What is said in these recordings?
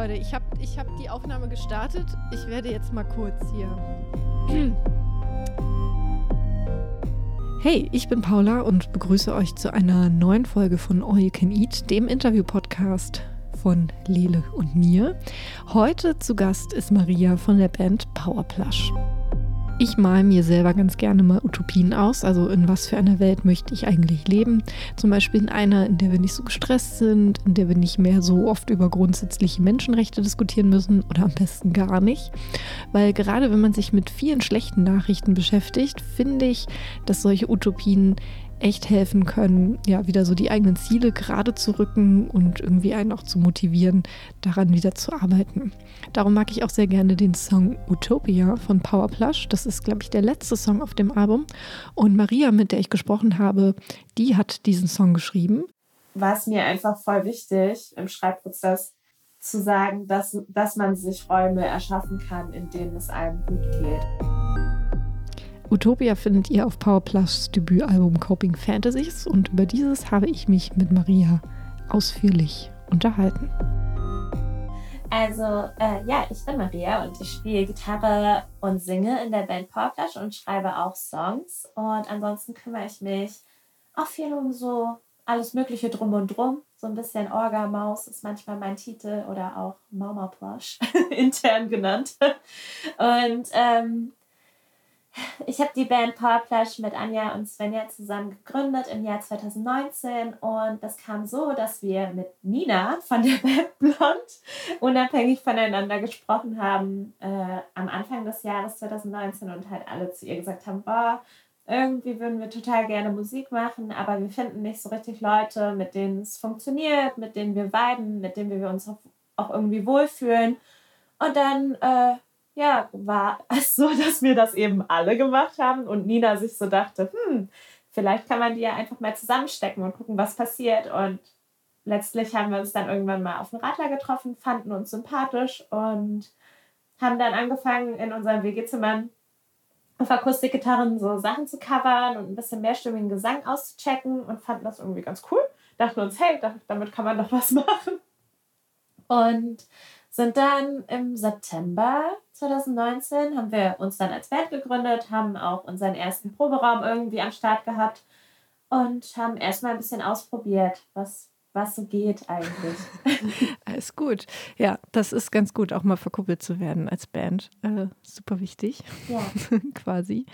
Leute, ich habe ich hab die Aufnahme gestartet. Ich werde jetzt mal kurz hier. Hey, ich bin Paula und begrüße euch zu einer neuen Folge von All You Can Eat, dem Interview-Podcast von Lele und mir. Heute zu Gast ist Maria von der Band Powerplush. Ich male mir selber ganz gerne mal Utopien aus. Also in was für einer Welt möchte ich eigentlich leben? Zum Beispiel in einer, in der wir nicht so gestresst sind, in der wir nicht mehr so oft über grundsätzliche Menschenrechte diskutieren müssen oder am besten gar nicht. Weil gerade wenn man sich mit vielen schlechten Nachrichten beschäftigt, finde ich, dass solche Utopien echt helfen können, ja, wieder so die eigenen Ziele gerade zu rücken und irgendwie einen auch zu motivieren, daran wieder zu arbeiten. Darum mag ich auch sehr gerne den Song Utopia von Powerplush. Das ist, glaube ich, der letzte Song auf dem Album. Und Maria, mit der ich gesprochen habe, die hat diesen Song geschrieben. War es mir einfach voll wichtig im Schreibprozess zu sagen, dass, dass man sich Räume erschaffen kann, in denen es einem gut geht. Utopia findet ihr auf Powerplus Debütalbum Coping Fantasies und über dieses habe ich mich mit Maria ausführlich unterhalten. Also, äh, ja, ich bin Maria und ich spiele Gitarre und singe in der Band Powerplush und schreibe auch Songs. Und ansonsten kümmere ich mich auch viel um so alles Mögliche drum und drum. So ein bisschen Orga-Maus ist manchmal mein Titel oder auch Mama Plush, intern genannt. Und ähm, ich habe die Band Powerplush mit Anja und Svenja zusammen gegründet im Jahr 2019 und das kam so, dass wir mit Nina von der Band Blond unabhängig voneinander gesprochen haben äh, am Anfang des Jahres 2019 und halt alle zu ihr gesagt haben, boah, irgendwie würden wir total gerne Musik machen, aber wir finden nicht so richtig Leute, mit denen es funktioniert, mit denen wir viben, mit denen wir uns auch irgendwie wohlfühlen. Und dann äh, ja, war es so, dass wir das eben alle gemacht haben und Nina sich so dachte, hm, vielleicht kann man die ja einfach mal zusammenstecken und gucken, was passiert. Und letztlich haben wir uns dann irgendwann mal auf dem Radler getroffen, fanden uns sympathisch und haben dann angefangen, in unseren WG-Zimmern auf Akustikgitarren so Sachen zu covern und ein bisschen mehrstimmigen Gesang auszuchecken und fanden das irgendwie ganz cool. Dachten uns, hey, damit kann man doch was machen. Und sind dann im September 2019, haben wir uns dann als Band gegründet, haben auch unseren ersten Proberaum irgendwie am Start gehabt und haben erstmal ein bisschen ausprobiert, was, was so geht eigentlich. Alles gut. Ja, das ist ganz gut, auch mal verkuppelt zu werden als Band. Äh, super wichtig. Ja. Quasi.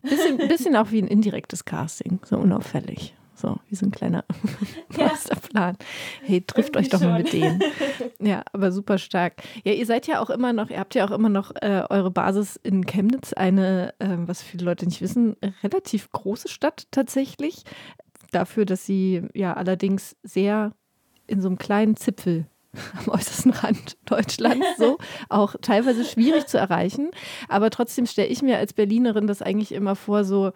Bisschen, bisschen auch wie ein indirektes Casting, so unauffällig. So, wie so ein kleiner ja. Masterplan. Hey, trifft Irgendwie euch doch schon. mal mit denen. Ja, aber super stark. Ja, ihr seid ja auch immer noch, ihr habt ja auch immer noch äh, eure Basis in Chemnitz, eine, äh, was viele Leute nicht wissen, relativ große Stadt tatsächlich. Dafür, dass sie ja allerdings sehr in so einem kleinen Zipfel am äußersten Rand Deutschlands so, auch teilweise schwierig zu erreichen. Aber trotzdem stelle ich mir als Berlinerin das eigentlich immer vor, so,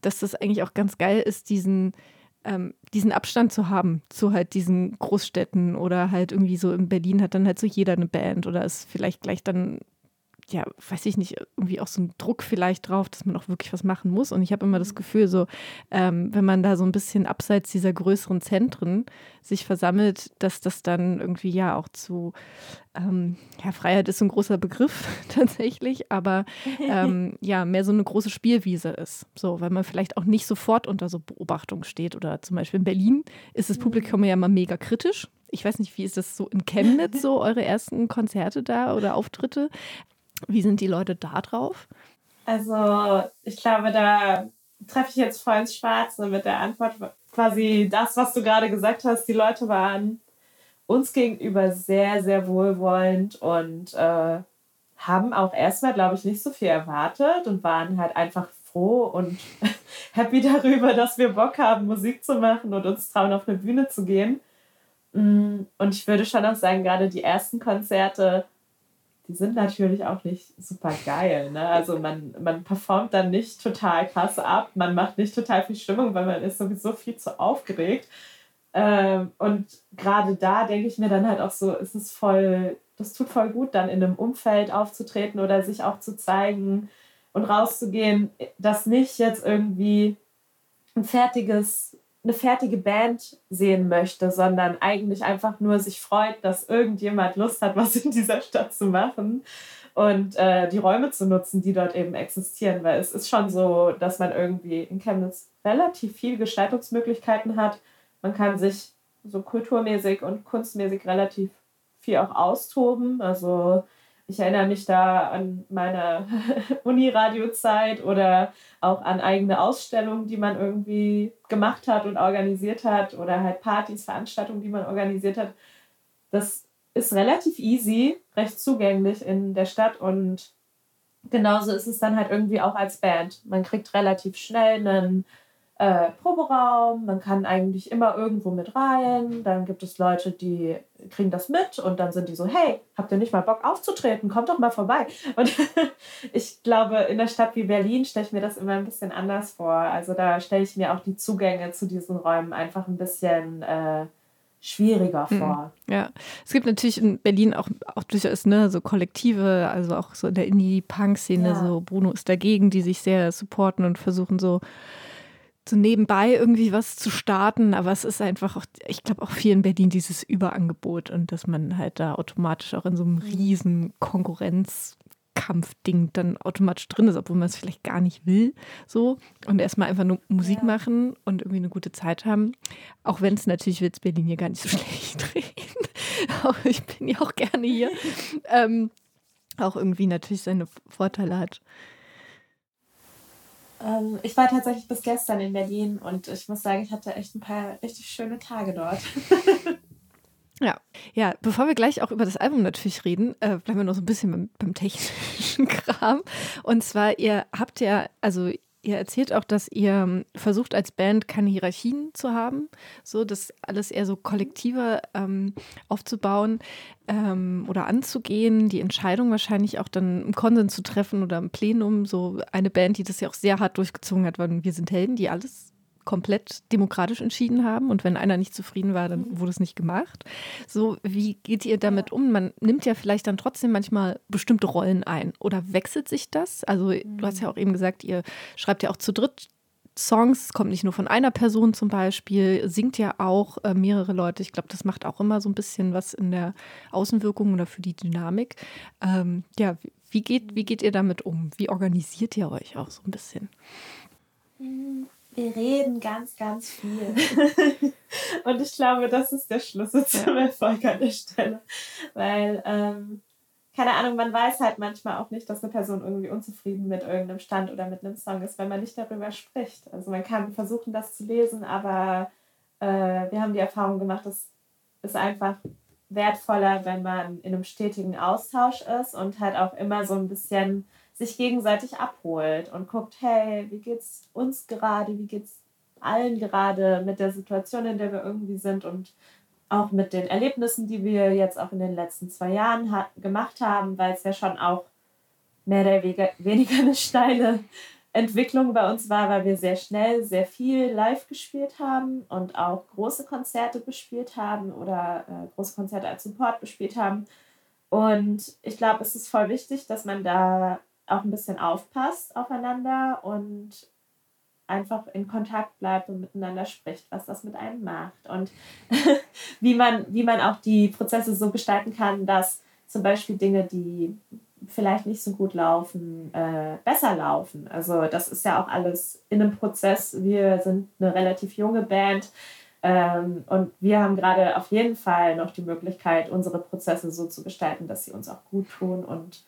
dass das eigentlich auch ganz geil ist, diesen, ähm, diesen Abstand zu haben zu halt diesen Großstädten oder halt irgendwie so in Berlin hat dann halt so jeder eine Band oder ist vielleicht gleich dann ja, weiß ich nicht, irgendwie auch so ein Druck vielleicht drauf, dass man auch wirklich was machen muss. Und ich habe immer das mhm. Gefühl, so, ähm, wenn man da so ein bisschen abseits dieser größeren Zentren sich versammelt, dass das dann irgendwie ja auch zu, ähm, ja, Freiheit ist so ein großer Begriff tatsächlich, aber ähm, ja, mehr so eine große Spielwiese ist. So, weil man vielleicht auch nicht sofort unter so Beobachtung steht. Oder zum Beispiel in Berlin ist das Publikum mhm. ja immer mega kritisch. Ich weiß nicht, wie ist das so in Chemnitz, so eure ersten Konzerte da oder Auftritte? Wie sind die Leute da drauf? Also, ich glaube, da treffe ich jetzt voll ins Schwarze mit der Antwort. Quasi das, was du gerade gesagt hast, die Leute waren uns gegenüber sehr, sehr wohlwollend und äh, haben auch erstmal, glaube ich, nicht so viel erwartet und waren halt einfach froh und happy darüber, dass wir Bock haben, Musik zu machen und uns trauen, auf eine Bühne zu gehen. Mm, und ich würde schon auch sagen, gerade die ersten Konzerte die sind natürlich auch nicht super geil. Ne? Also man, man performt dann nicht total krass ab, man macht nicht total viel Stimmung, weil man ist sowieso viel zu aufgeregt. Ähm, und gerade da denke ich mir dann halt auch so, ist es voll, das tut voll gut, dann in einem Umfeld aufzutreten oder sich auch zu zeigen und rauszugehen, das nicht jetzt irgendwie ein fertiges eine fertige Band sehen möchte, sondern eigentlich einfach nur sich freut, dass irgendjemand Lust hat, was in dieser Stadt zu machen und äh, die Räume zu nutzen, die dort eben existieren. Weil es ist schon so, dass man irgendwie in Chemnitz relativ viel Gestaltungsmöglichkeiten hat. Man kann sich so kulturmäßig und kunstmäßig relativ viel auch austoben. Also ich erinnere mich da an meine Uni-Radio-Zeit oder auch an eigene Ausstellungen, die man irgendwie gemacht hat und organisiert hat oder halt Partys, Veranstaltungen, die man organisiert hat. Das ist relativ easy, recht zugänglich in der Stadt und genauso ist es dann halt irgendwie auch als Band. Man kriegt relativ schnell einen äh, Proberaum, man kann eigentlich immer irgendwo mit rein. Dann gibt es Leute, die kriegen das mit und dann sind die so, hey, habt ihr nicht mal Bock aufzutreten? Kommt doch mal vorbei. Und ich glaube, in einer Stadt wie Berlin stelle ich mir das immer ein bisschen anders vor. Also da stelle ich mir auch die Zugänge zu diesen Räumen einfach ein bisschen äh, schwieriger hm, vor. Ja, es gibt natürlich in Berlin auch, auch durchaus ne, so Kollektive, also auch so in der Indie-Punk-Szene, ja. so Bruno ist dagegen, die sich sehr supporten und versuchen so so nebenbei irgendwie was zu starten, aber es ist einfach auch, ich glaube auch viel in Berlin dieses Überangebot und dass man halt da automatisch auch in so einem mhm. riesen Konkurrenzkampfding dann automatisch drin ist, obwohl man es vielleicht gar nicht will, so und erstmal einfach nur Musik ja. machen und irgendwie eine gute Zeit haben, auch wenn es natürlich wird Berlin hier gar nicht so schlecht reden. ich bin ja auch gerne hier, ähm, auch irgendwie natürlich seine Vorteile hat. Ähm, ich war tatsächlich bis gestern in Berlin und ich muss sagen, ich hatte echt ein paar richtig schöne Tage dort. Ja, ja, bevor wir gleich auch über das Album natürlich reden, äh, bleiben wir noch so ein bisschen beim, beim technischen Kram. Und zwar, ihr habt ja, also Ihr erzählt auch, dass ihr ähm, versucht als Band keine Hierarchien zu haben, so das alles eher so kollektiver ähm, aufzubauen ähm, oder anzugehen, die Entscheidung wahrscheinlich auch dann im Konsens zu treffen oder im Plenum. So eine Band, die das ja auch sehr hart durchgezogen hat, waren Wir sind Helden, die alles komplett demokratisch entschieden haben und wenn einer nicht zufrieden war, dann mhm. wurde es nicht gemacht. So, wie geht ihr damit um? Man nimmt ja vielleicht dann trotzdem manchmal bestimmte Rollen ein oder wechselt sich das? Also, du hast ja auch eben gesagt, ihr schreibt ja auch zu dritt Songs, es kommt nicht nur von einer Person zum Beispiel, singt ja auch äh, mehrere Leute. Ich glaube, das macht auch immer so ein bisschen was in der Außenwirkung oder für die Dynamik. Ähm, ja, wie geht, wie geht ihr damit um? Wie organisiert ihr euch auch so ein bisschen? Wir reden ganz, ganz viel. und ich glaube, das ist der Schlüssel zum Erfolg an der Stelle. Weil, ähm, keine Ahnung, man weiß halt manchmal auch nicht, dass eine Person irgendwie unzufrieden mit irgendeinem Stand oder mit einem Song ist, wenn man nicht darüber spricht. Also man kann versuchen, das zu lesen, aber äh, wir haben die Erfahrung gemacht, es ist einfach wertvoller, wenn man in einem stetigen Austausch ist und halt auch immer so ein bisschen sich gegenseitig abholt und guckt, hey, wie geht's uns gerade, wie geht's allen gerade mit der Situation, in der wir irgendwie sind und auch mit den Erlebnissen, die wir jetzt auch in den letzten zwei Jahren ha gemacht haben, weil es ja schon auch mehr oder weniger eine steile Entwicklung bei uns war, weil wir sehr schnell sehr viel live gespielt haben und auch große Konzerte bespielt haben oder äh, große Konzerte als Support bespielt haben. Und ich glaube, es ist voll wichtig, dass man da auch ein bisschen aufpasst aufeinander und einfach in Kontakt bleibt und miteinander spricht, was das mit einem macht und wie, man, wie man auch die Prozesse so gestalten kann, dass zum Beispiel Dinge, die vielleicht nicht so gut laufen, äh, besser laufen. Also das ist ja auch alles in einem Prozess. Wir sind eine relativ junge Band ähm, und wir haben gerade auf jeden Fall noch die Möglichkeit, unsere Prozesse so zu gestalten, dass sie uns auch gut tun und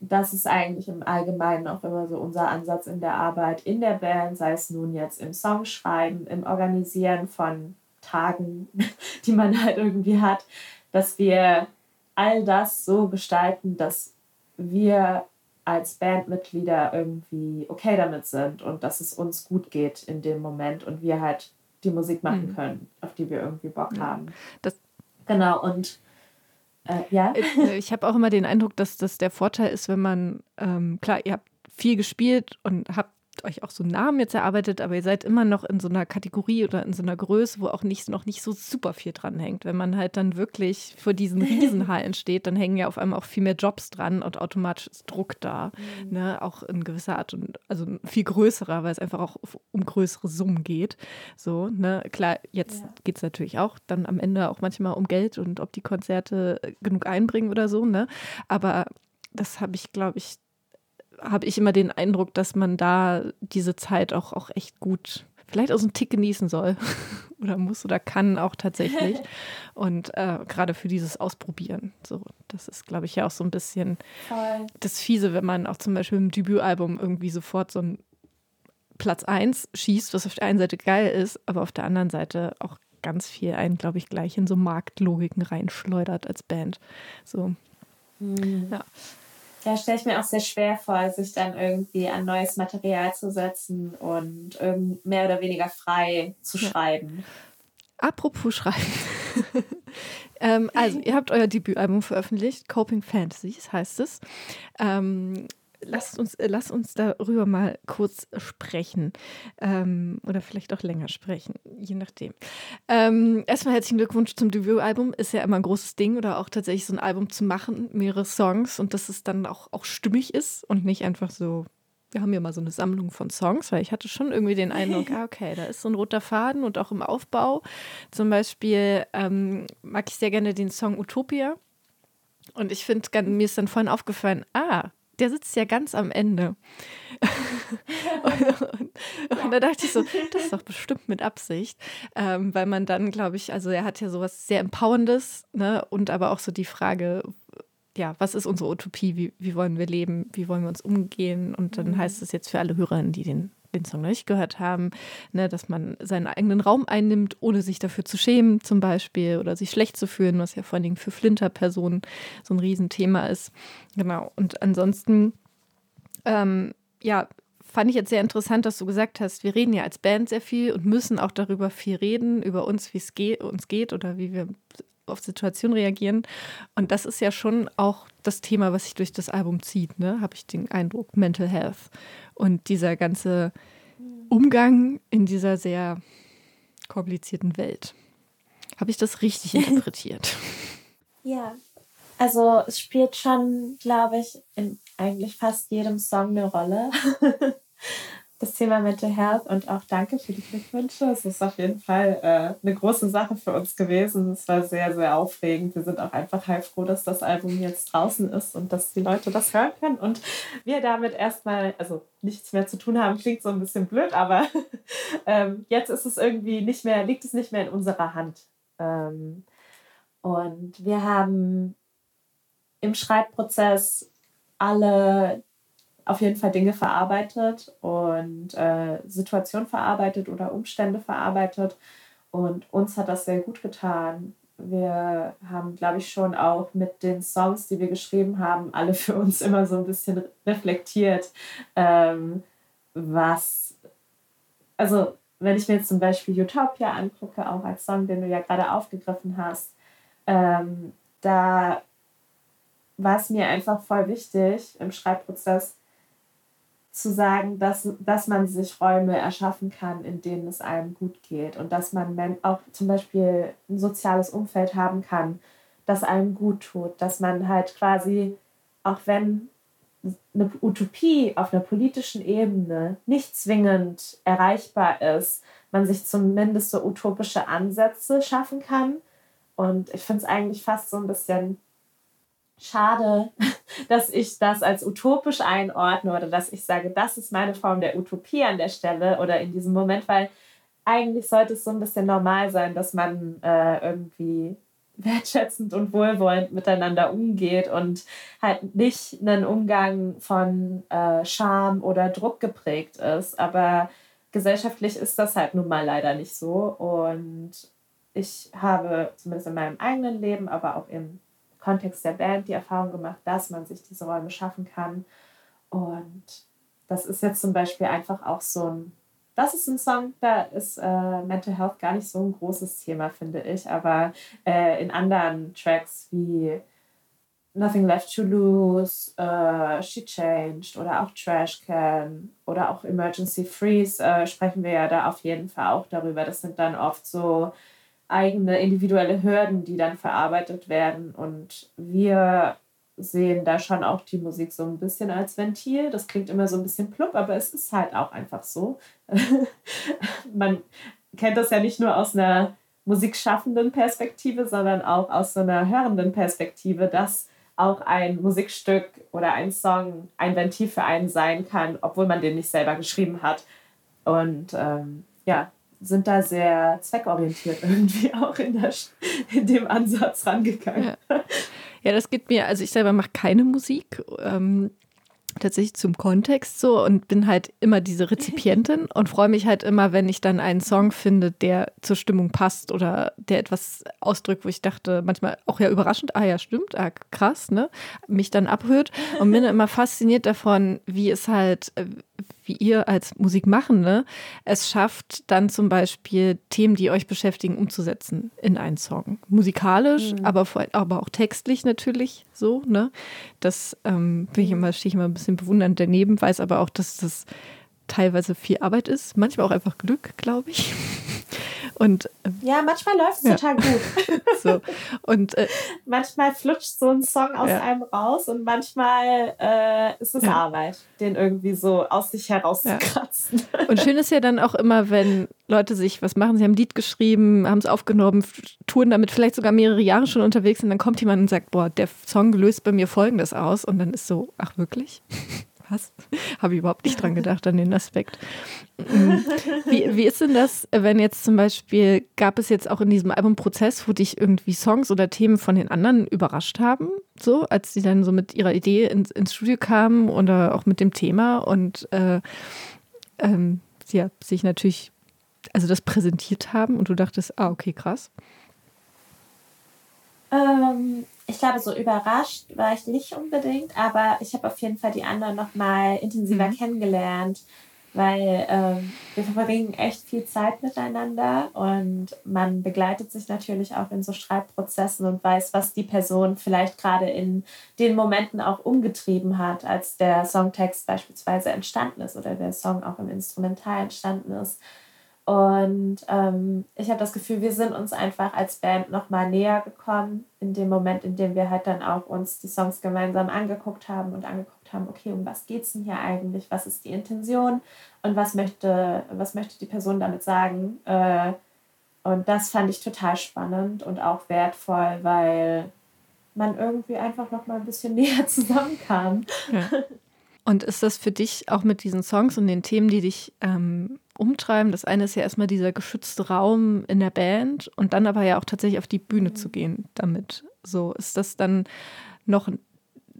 das ist eigentlich im Allgemeinen auch immer so unser Ansatz in der Arbeit in der Band, sei es nun jetzt im Songschreiben, im Organisieren von Tagen, die man halt irgendwie hat, dass wir all das so gestalten, dass wir als Bandmitglieder irgendwie okay damit sind und dass es uns gut geht in dem Moment und wir halt die Musik machen mhm. können, auf die wir irgendwie Bock haben. Das genau, und äh, ja. Äh, ich habe auch immer den Eindruck, dass das der Vorteil ist, wenn man, ähm, klar, ihr habt viel gespielt und habt euch auch so einen Namen jetzt erarbeitet, aber ihr seid immer noch in so einer Kategorie oder in so einer Größe, wo auch nicht, noch nicht so super viel dran hängt. Wenn man halt dann wirklich vor diesen Riesenhallen steht, dann hängen ja auf einmal auch viel mehr Jobs dran und automatisch ist Druck da. Mhm. Ne? Auch in gewisser Art und also viel größerer, weil es einfach auch um größere Summen geht. So, ne? Klar, jetzt ja. geht es natürlich auch dann am Ende auch manchmal um Geld und ob die Konzerte genug einbringen oder so, ne? Aber das habe ich, glaube ich, habe ich immer den Eindruck, dass man da diese Zeit auch, auch echt gut, vielleicht auch so einen Tick genießen soll oder muss oder kann auch tatsächlich. Und äh, gerade für dieses Ausprobieren. So, das ist, glaube ich, ja auch so ein bisschen Voll. das Fiese, wenn man auch zum Beispiel im Debütalbum irgendwie sofort so ein Platz 1 schießt, was auf der einen Seite geil ist, aber auf der anderen Seite auch ganz viel einen, glaube ich, gleich in so Marktlogiken reinschleudert als Band. So. Mhm. Ja. Ja, stelle ich mir auch sehr schwer vor, sich dann irgendwie an neues Material zu setzen und mehr oder weniger frei zu schreiben. Apropos Schreiben. ähm, also, ihr habt euer Debütalbum veröffentlicht, Coping Fantasies heißt es. Ähm, lasst uns, äh, lasst uns darüber mal kurz sprechen. Ähm, oder vielleicht auch länger sprechen, je nachdem. Ähm, erstmal herzlichen Glückwunsch zum Debütalbum. Ist ja immer ein großes Ding oder auch tatsächlich so ein Album zu machen, mehrere Songs und dass es dann auch, auch stimmig ist und nicht einfach so. Wir haben ja mal so eine Sammlung von Songs, weil ich hatte schon irgendwie den Eindruck, ah, okay, da ist so ein roter Faden und auch im Aufbau. Zum Beispiel ähm, mag ich sehr gerne den Song Utopia. Und ich finde, mir ist dann vorhin aufgefallen, ah, der sitzt ja ganz am Ende. und, und, und, da dachte ich so, das ist doch bestimmt mit Absicht, ähm, weil man dann, glaube ich, also er hat ja sowas sehr Empowerndes, ne? Und aber auch so die Frage, ja, was ist unsere Utopie? Wie, wie wollen wir leben? Wie wollen wir uns umgehen? Und dann mhm. heißt es jetzt für alle Hörerinnen, die den den Song noch nicht gehört haben, ne, dass man seinen eigenen Raum einnimmt, ohne sich dafür zu schämen, zum Beispiel, oder sich schlecht zu fühlen, was ja vor allen Dingen für Flinter-Personen so ein Riesenthema ist. Genau. Und ansonsten, ähm, ja, fand ich jetzt sehr interessant, dass du gesagt hast, wir reden ja als Band sehr viel und müssen auch darüber viel reden, über uns, wie es ge uns geht oder wie wir auf Situationen reagieren. Und das ist ja schon auch das Thema, was sich durch das Album zieht, ne? habe ich den Eindruck, Mental Health. Und dieser ganze Umgang in dieser sehr komplizierten Welt. Habe ich das richtig interpretiert? Ja, also es spielt schon, glaube ich, in eigentlich fast jedem Song eine Rolle. das Thema Mental Health und auch danke für die Glückwünsche. Es ist auf jeden Fall äh, eine große Sache für uns gewesen. Es war sehr, sehr aufregend. Wir sind auch einfach halb froh, dass das Album jetzt draußen ist und dass die Leute das hören können und wir damit erstmal, also nichts mehr zu tun haben, klingt so ein bisschen blöd, aber ähm, jetzt ist es irgendwie nicht mehr, liegt es nicht mehr in unserer Hand. Ähm, und wir haben im Schreibprozess alle auf jeden Fall Dinge verarbeitet und äh, Situationen verarbeitet oder Umstände verarbeitet. Und uns hat das sehr gut getan. Wir haben, glaube ich, schon auch mit den Songs, die wir geschrieben haben, alle für uns immer so ein bisschen reflektiert, ähm, was, also wenn ich mir jetzt zum Beispiel Utopia angucke, auch als Song, den du ja gerade aufgegriffen hast, ähm, da war es mir einfach voll wichtig im Schreibprozess, zu sagen, dass, dass man sich Räume erschaffen kann, in denen es einem gut geht und dass man auch zum Beispiel ein soziales Umfeld haben kann, das einem gut tut, dass man halt quasi, auch wenn eine Utopie auf einer politischen Ebene nicht zwingend erreichbar ist, man sich zumindest so utopische Ansätze schaffen kann. Und ich finde es eigentlich fast so ein bisschen schade, dass ich das als utopisch einordne oder dass ich sage, das ist meine Form der Utopie an der Stelle oder in diesem Moment, weil eigentlich sollte es so ein bisschen normal sein, dass man äh, irgendwie wertschätzend und wohlwollend miteinander umgeht und halt nicht einen Umgang von äh, Scham oder Druck geprägt ist. Aber gesellschaftlich ist das halt nun mal leider nicht so. Und ich habe zumindest in meinem eigenen Leben, aber auch im Kontext der Band die Erfahrung gemacht, dass man sich diese Räume schaffen kann. Und das ist jetzt zum Beispiel einfach auch so ein, das ist ein Song, da ist äh, Mental Health gar nicht so ein großes Thema, finde ich. Aber äh, in anderen Tracks wie Nothing Left to Lose, äh, She Changed oder auch Trash Can oder auch Emergency Freeze äh, sprechen wir ja da auf jeden Fall auch darüber. Das sind dann oft so eigene individuelle Hürden, die dann verarbeitet werden. Und wir sehen da schon auch die Musik so ein bisschen als Ventil. Das klingt immer so ein bisschen plupp, aber es ist halt auch einfach so. Man kennt das ja nicht nur aus einer musikschaffenden Perspektive, sondern auch aus so einer hörenden Perspektive, dass auch ein Musikstück oder ein Song ein Ventil für einen sein kann, obwohl man den nicht selber geschrieben hat. Und ähm, ja, sind da sehr zweckorientiert irgendwie auch in, der, in dem Ansatz rangegangen. Ja. ja das geht mir, also ich selber mache keine Musik. Ähm, tatsächlich zum Kontext so und bin halt immer diese Rezipientin und freue mich halt immer, wenn ich dann einen Song finde, der zur Stimmung passt oder der etwas ausdrückt, wo ich dachte, manchmal auch ja überraschend, ah ja, stimmt, ah, krass, ne? Mich dann abhört und bin immer fasziniert davon, wie es halt, äh, wie ihr als Musikmachende es schafft, dann zum Beispiel Themen, die euch beschäftigen, umzusetzen in einen Song. Musikalisch, mhm. aber, vor, aber auch textlich natürlich so. Ne? Das ähm, bin ich immer, stehe ich immer ein bisschen bewundernd daneben, weiß aber auch, dass das teilweise viel Arbeit ist, manchmal auch einfach Glück, glaube ich. Und, ähm, ja, manchmal läuft es ja. total gut. so. und, äh, manchmal flutscht so ein Song aus ja. einem raus und manchmal äh, ist es ja. Arbeit, den irgendwie so aus sich herauszukratzen. Und schön ist ja dann auch immer, wenn Leute sich was machen, sie haben ein Lied geschrieben, haben es aufgenommen, touren damit vielleicht sogar mehrere Jahre schon unterwegs und dann kommt jemand und sagt, boah, der Song löst bei mir Folgendes aus und dann ist so, ach wirklich? Was? Habe ich überhaupt nicht dran gedacht, an den Aspekt. Mhm. Wie, wie ist denn das, wenn jetzt zum Beispiel, gab es jetzt auch in diesem Albumprozess, wo dich irgendwie Songs oder Themen von den anderen überrascht haben, so, als sie dann so mit ihrer Idee ins, ins Studio kamen oder auch mit dem Thema und äh, ähm, ja, sich natürlich, also das präsentiert haben und du dachtest, ah, okay, krass. Ähm, ich glaube, so überrascht war ich nicht unbedingt, aber ich habe auf jeden Fall die anderen noch mal intensiver mhm. kennengelernt, weil ähm, wir verbringen echt viel Zeit miteinander und man begleitet sich natürlich auch in so Schreibprozessen und weiß, was die Person vielleicht gerade in den Momenten auch umgetrieben hat, als der Songtext beispielsweise entstanden ist oder der Song auch im Instrumental entstanden ist. Und ähm, ich habe das Gefühl, wir sind uns einfach als Band nochmal näher gekommen in dem Moment, in dem wir halt dann auch uns die Songs gemeinsam angeguckt haben und angeguckt haben, okay, um was geht es denn hier eigentlich? Was ist die Intention? Und was möchte, was möchte die Person damit sagen? Äh, und das fand ich total spannend und auch wertvoll, weil man irgendwie einfach nochmal ein bisschen näher zusammenkam. Ja. Und ist das für dich auch mit diesen Songs und den Themen, die dich ähm, umtreiben? Das eine ist ja erstmal dieser geschützte Raum in der Band und dann aber ja auch tatsächlich auf die Bühne zu gehen damit. So ist das dann noch,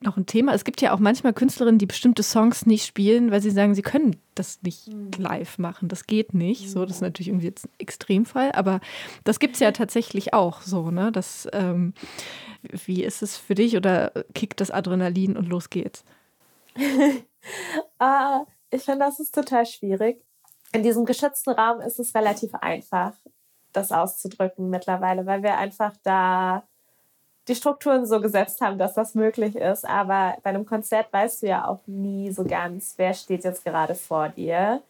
noch ein Thema. Es gibt ja auch manchmal Künstlerinnen, die bestimmte Songs nicht spielen, weil sie sagen, sie können das nicht mhm. live machen. Das geht nicht. So, das ist natürlich irgendwie jetzt ein Extremfall, aber das gibt es ja tatsächlich auch so, ne? Das, ähm, wie ist es für dich oder kickt das Adrenalin und los geht's? ah, ich finde, das ist total schwierig. In diesem geschützten Raum ist es relativ einfach, das auszudrücken mittlerweile, weil wir einfach da die Strukturen so gesetzt haben, dass das möglich ist. Aber bei einem Konzert weißt du ja auch nie so ganz, wer steht jetzt gerade vor dir.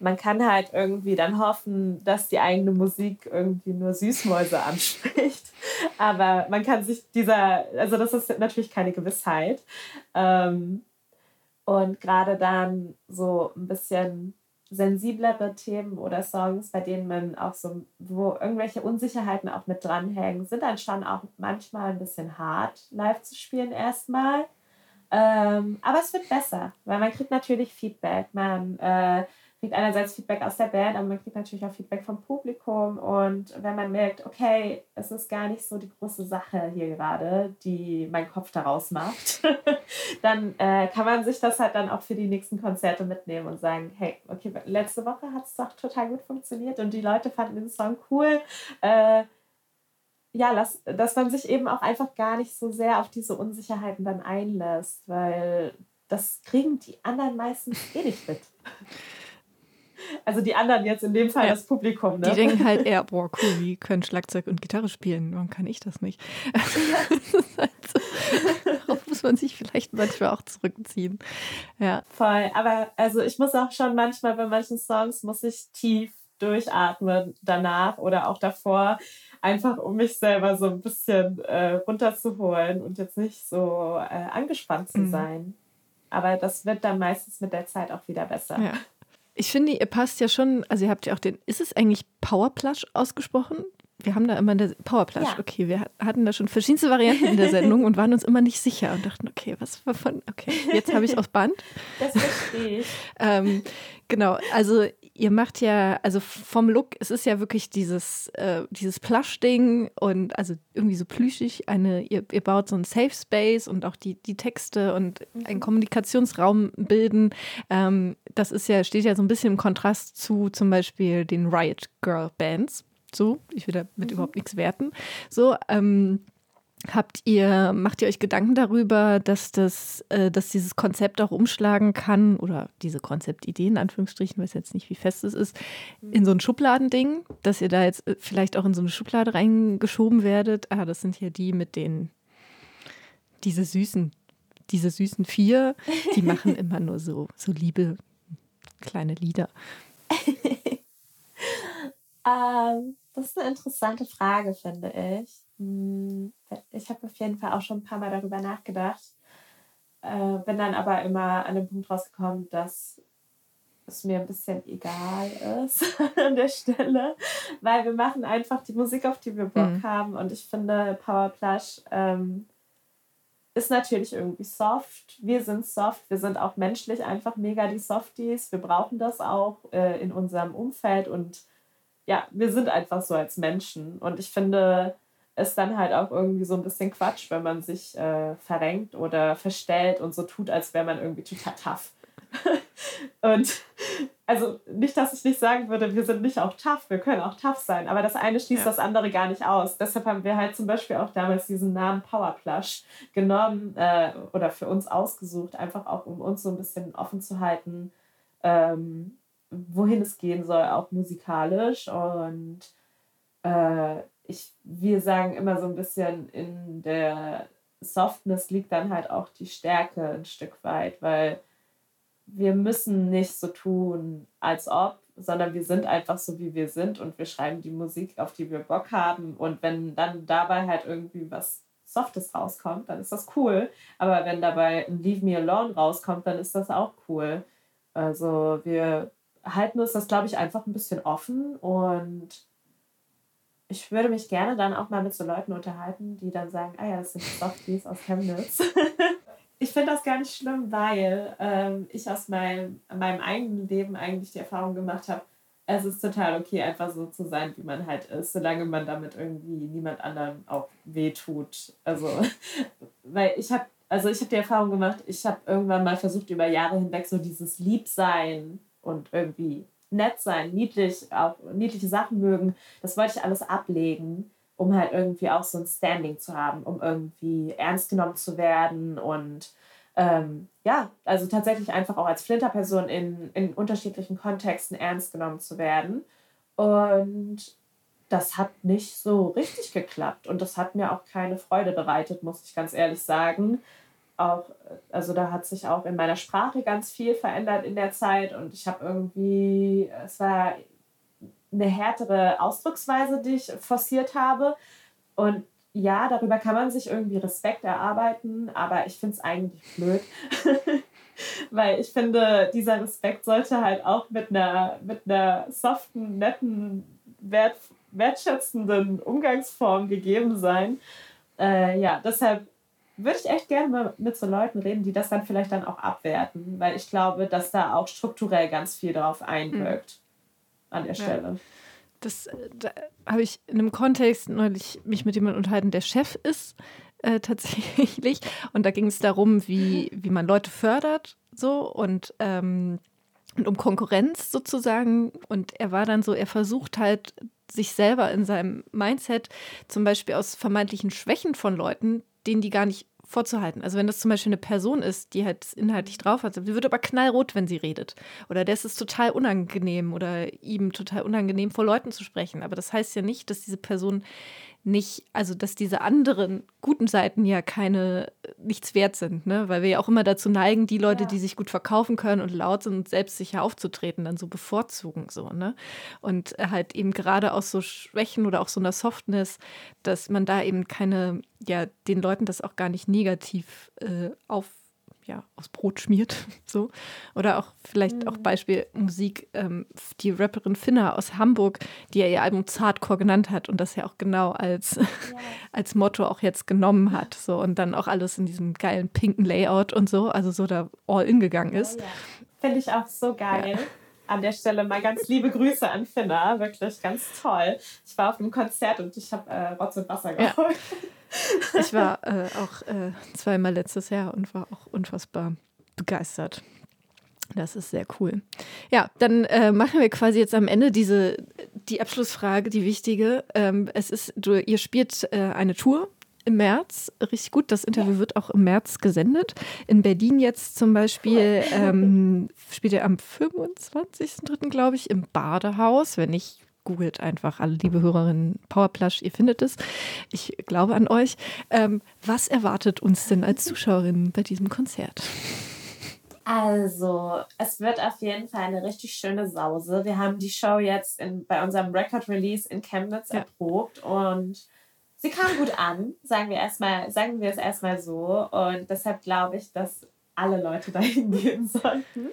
Man kann halt irgendwie dann hoffen, dass die eigene Musik irgendwie nur Süßmäuse anspricht. Aber man kann sich dieser, also das ist natürlich keine Gewissheit. Ähm, und gerade dann so ein bisschen sensiblere Themen oder Songs, bei denen man auch so, wo irgendwelche Unsicherheiten auch mit dranhängen, sind dann schon auch manchmal ein bisschen hart live zu spielen erstmal. Ähm, aber es wird besser, weil man kriegt natürlich Feedback. Man äh, kriegt einerseits Feedback aus der Band, aber man kriegt natürlich auch Feedback vom Publikum. Und wenn man merkt, okay, es ist gar nicht so die große Sache hier gerade, die mein Kopf daraus macht, dann äh, kann man sich das halt dann auch für die nächsten Konzerte mitnehmen und sagen, hey, okay, letzte Woche hat es doch total gut funktioniert und die Leute fanden den Song cool. Äh, ja, lass, dass man sich eben auch einfach gar nicht so sehr auf diese Unsicherheiten dann einlässt, weil das kriegen die anderen meistens eh nicht mit. Also die anderen jetzt in dem Fall ja. das Publikum. Ne? Die denken halt eher, boah, cool, wie können Schlagzeug und Gitarre spielen? Warum kann ich das nicht? Ja. so muss man sich vielleicht manchmal auch zurückziehen. Ja. Voll. Aber also ich muss auch schon manchmal bei manchen Songs muss ich tief durchatmen danach oder auch davor, einfach um mich selber so ein bisschen äh, runterzuholen und jetzt nicht so äh, angespannt zu mhm. sein. Aber das wird dann meistens mit der Zeit auch wieder besser. Ja. Ich finde, ihr passt ja schon, also ihr habt ja auch den, ist es eigentlich Powerplush ausgesprochen? Wir haben da immer eine Powerplush. Ja. Okay, wir hatten da schon verschiedenste Varianten in der Sendung und waren uns immer nicht sicher und dachten, okay, was war von, okay, jetzt habe ich es auf Band. Das verstehe ich. ähm, genau, also ihr macht ja, also vom Look, es ist ja wirklich dieses, äh, dieses Plush-Ding und also irgendwie so plüschig. Eine, ihr, ihr baut so einen Safe Space und auch die, die Texte und mhm. einen Kommunikationsraum bilden. Ähm, das ist ja, steht ja so ein bisschen im Kontrast zu zum Beispiel den Riot Girl Bands. So, ich will damit mhm. überhaupt nichts werten. So, ähm, Habt ihr, macht ihr euch Gedanken darüber, dass das, äh, dass dieses Konzept auch umschlagen kann, oder diese Konzeptidee in Anführungsstrichen, weiß jetzt nicht, wie fest es ist, in so ein Schubladending, dass ihr da jetzt äh, vielleicht auch in so eine Schublade reingeschoben werdet? Ah, das sind ja die mit den, diese süßen, diese süßen vier, die machen immer nur so, so liebe kleine Lieder. ähm, das ist eine interessante Frage, finde ich. Hm, ich habe auf jeden Fall auch schon ein paar Mal darüber nachgedacht. Äh, bin dann aber immer an den Punkt rausgekommen, dass es mir ein bisschen egal ist an der Stelle, weil wir machen einfach die Musik, auf die wir Bock mhm. haben. Und ich finde, Power Plush ähm, ist natürlich irgendwie soft. Wir sind soft, wir sind auch menschlich einfach mega die Softies. Wir brauchen das auch äh, in unserem Umfeld und ja, wir sind einfach so als Menschen. Und ich finde, ist dann halt auch irgendwie so ein bisschen Quatsch, wenn man sich äh, verrenkt oder verstellt und so tut, als wäre man irgendwie total tough. und also nicht, dass ich nicht sagen würde, wir sind nicht auch tough, wir können auch tough sein, aber das eine schließt ja. das andere gar nicht aus. Deshalb haben wir halt zum Beispiel auch damals diesen Namen Powerplush genommen äh, oder für uns ausgesucht, einfach auch um uns so ein bisschen offen zu halten, ähm, wohin es gehen soll, auch musikalisch und äh, ich, wir sagen immer so ein bisschen, in der Softness liegt dann halt auch die Stärke ein Stück weit, weil wir müssen nicht so tun, als ob, sondern wir sind einfach so, wie wir sind und wir schreiben die Musik, auf die wir Bock haben. Und wenn dann dabei halt irgendwie was Softes rauskommt, dann ist das cool. Aber wenn dabei ein Leave Me Alone rauskommt, dann ist das auch cool. Also wir halten uns das, glaube ich, einfach ein bisschen offen und ich würde mich gerne dann auch mal mit so Leuten unterhalten, die dann sagen, ah ja, das sind Softies aus Chemnitz. ich finde das gar nicht schlimm, weil ähm, ich aus meinem, meinem eigenen Leben eigentlich die Erfahrung gemacht habe, es ist total okay, einfach so zu sein, wie man halt ist, solange man damit irgendwie niemand anderem auch wehtut. Also, weil ich habe also ich habe die Erfahrung gemacht, ich habe irgendwann mal versucht, über Jahre hinweg so dieses Liebsein und irgendwie nett sein, niedlich, auch niedliche Sachen mögen, das wollte ich alles ablegen, um halt irgendwie auch so ein Standing zu haben, um irgendwie ernst genommen zu werden und ähm, ja, also tatsächlich einfach auch als Flinterperson in, in unterschiedlichen Kontexten ernst genommen zu werden. Und das hat nicht so richtig geklappt und das hat mir auch keine Freude bereitet, muss ich ganz ehrlich sagen auch, also da hat sich auch in meiner Sprache ganz viel verändert in der Zeit und ich habe irgendwie, es war eine härtere Ausdrucksweise, die ich forciert habe. Und ja, darüber kann man sich irgendwie Respekt erarbeiten, aber ich finde es eigentlich blöd. Weil ich finde, dieser Respekt sollte halt auch mit einer, mit einer soften, netten, wert, wertschätzenden Umgangsform gegeben sein. Äh, ja, deshalb würde ich echt gerne mal mit so Leuten reden, die das dann vielleicht dann auch abwerten, weil ich glaube, dass da auch strukturell ganz viel drauf einwirkt mhm. an der Stelle. Ja. Das äh, da habe ich in einem Kontext neulich mich mit jemandem unterhalten, der Chef ist äh, tatsächlich. Und da ging es darum, wie, wie man Leute fördert so und, ähm, und um Konkurrenz sozusagen. Und er war dann so, er versucht halt sich selber in seinem Mindset zum Beispiel aus vermeintlichen Schwächen von Leuten denen die gar nicht vorzuhalten. Also wenn das zum Beispiel eine Person ist, die halt inhaltlich drauf hat, die wird aber knallrot, wenn sie redet. Oder der ist es total unangenehm oder ihm total unangenehm, vor Leuten zu sprechen. Aber das heißt ja nicht, dass diese Person nicht, also dass diese anderen guten Seiten ja keine, nichts wert sind, ne? Weil wir ja auch immer dazu neigen, die Leute, ja. die sich gut verkaufen können und laut sind und selbstsicher aufzutreten, dann so bevorzugen, so, ne? Und halt eben gerade aus so Schwächen oder auch so einer Softness, dass man da eben keine, ja, den Leuten das auch gar nicht negativ äh, auf ja, aus Brot schmiert. So. Oder auch vielleicht mhm. auch Beispiel Musik, ähm, die Rapperin Finna aus Hamburg, die ja ihr Album Zartcore genannt hat und das ja auch genau als, ja. als Motto auch jetzt genommen hat. So und dann auch alles in diesem geilen pinken Layout und so, also so da all in gegangen ist. Oh, ja. Finde ich auch so geil. Ja. An der Stelle mal ganz liebe Grüße an Finna, wirklich ganz toll. Ich war auf einem Konzert und ich habe äh, Rotz und Wasser geholt. Ja. Ich war äh, auch äh, zweimal letztes Jahr und war auch unfassbar begeistert. Das ist sehr cool. Ja, dann äh, machen wir quasi jetzt am Ende diese die Abschlussfrage, die wichtige. Ähm, es ist, du, ihr spielt äh, eine Tour im März, richtig gut. Das Interview ja. wird auch im März gesendet. In Berlin jetzt zum Beispiel ähm, spielt ihr am 25.03. glaube ich im Badehaus. Wenn nicht, googelt einfach alle liebe Hörerinnen Powerplush, ihr findet es. Ich glaube an euch. Ähm, was erwartet uns denn als Zuschauerinnen bei diesem Konzert? Also, es wird auf jeden Fall eine richtig schöne Sause. Wir haben die Show jetzt in, bei unserem Record Release in Chemnitz ja. erprobt und sie kam gut an, sagen wir erstmal, sagen wir es erstmal so. Und deshalb glaube ich, dass alle Leute dahin gehen sollten.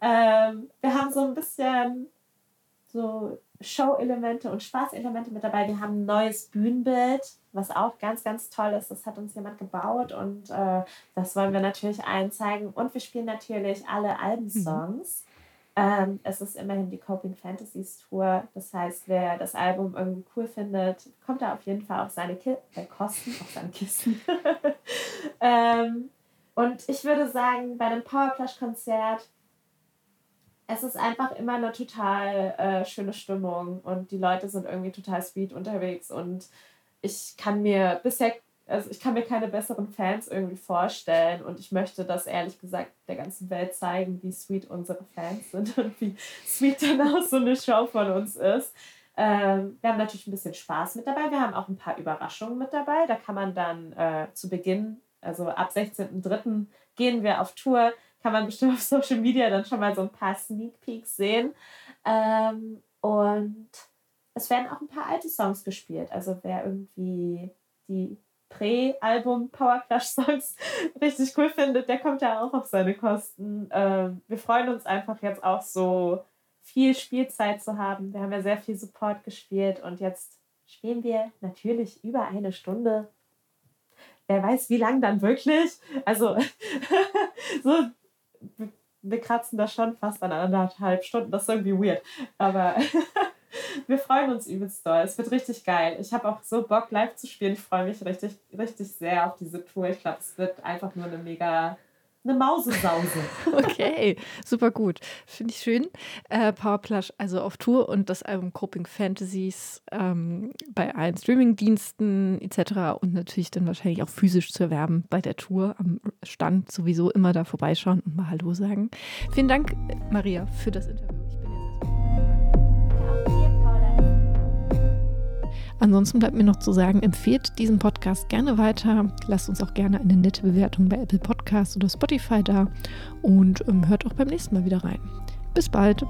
Ähm, wir haben so ein bisschen so Show-Elemente und Spaß-Elemente mit dabei. Wir haben ein neues Bühnenbild, was auch ganz, ganz toll ist. Das hat uns jemand gebaut und äh, das wollen wir natürlich allen zeigen. Und wir spielen natürlich alle Albensongs. Mhm. Ähm, es ist immerhin die Coping Fantasies Tour. Das heißt, wer das Album irgendwie cool findet, kommt da auf jeden Fall auf seine Ki äh, Kosten, auf seine Kisten. ähm, und ich würde sagen, bei einem Powerplush-Konzert es ist einfach immer eine total äh, schöne Stimmung und die Leute sind irgendwie total sweet unterwegs und ich kann mir bisher, also ich kann mir keine besseren Fans irgendwie vorstellen und ich möchte das ehrlich gesagt der ganzen Welt zeigen, wie sweet unsere Fans sind und wie sweet dann auch so eine Show von uns ist. Ähm, wir haben natürlich ein bisschen Spaß mit dabei. Wir haben auch ein paar Überraschungen mit dabei. Da kann man dann äh, zu Beginn, also ab 16.03. gehen wir auf Tour kann man bestimmt auf Social Media dann schon mal so ein paar Sneak Peeks sehen. Ähm, und es werden auch ein paar alte Songs gespielt. Also wer irgendwie die Prä-Album Power Clash Songs richtig cool findet, der kommt ja auch auf seine Kosten. Ähm, wir freuen uns einfach jetzt auch so viel Spielzeit zu haben. Wir haben ja sehr viel Support gespielt und jetzt spielen wir natürlich über eine Stunde. Wer weiß, wie lang dann wirklich. Also so wir kratzen da schon fast an anderthalb Stunden. Das ist irgendwie weird. Aber wir freuen uns übelst doll. Es wird richtig geil. Ich habe auch so Bock, live zu spielen. Ich freue mich richtig, richtig sehr auf diese Tour. Ich glaube, es wird einfach nur eine mega eine Mausesause. okay, super gut. Finde ich schön. Äh, Powerplush also auf Tour und das Album Coping Fantasies ähm, bei allen Streamingdiensten etc. und natürlich dann wahrscheinlich auch physisch zu erwerben bei der Tour am Stand sowieso immer da vorbeischauen und mal Hallo sagen. Vielen Dank, Maria, für das Interview. Ansonsten bleibt mir noch zu sagen, empfehlt diesen Podcast gerne weiter. Lasst uns auch gerne eine nette Bewertung bei Apple Podcasts oder Spotify da und ähm, hört auch beim nächsten Mal wieder rein. Bis bald.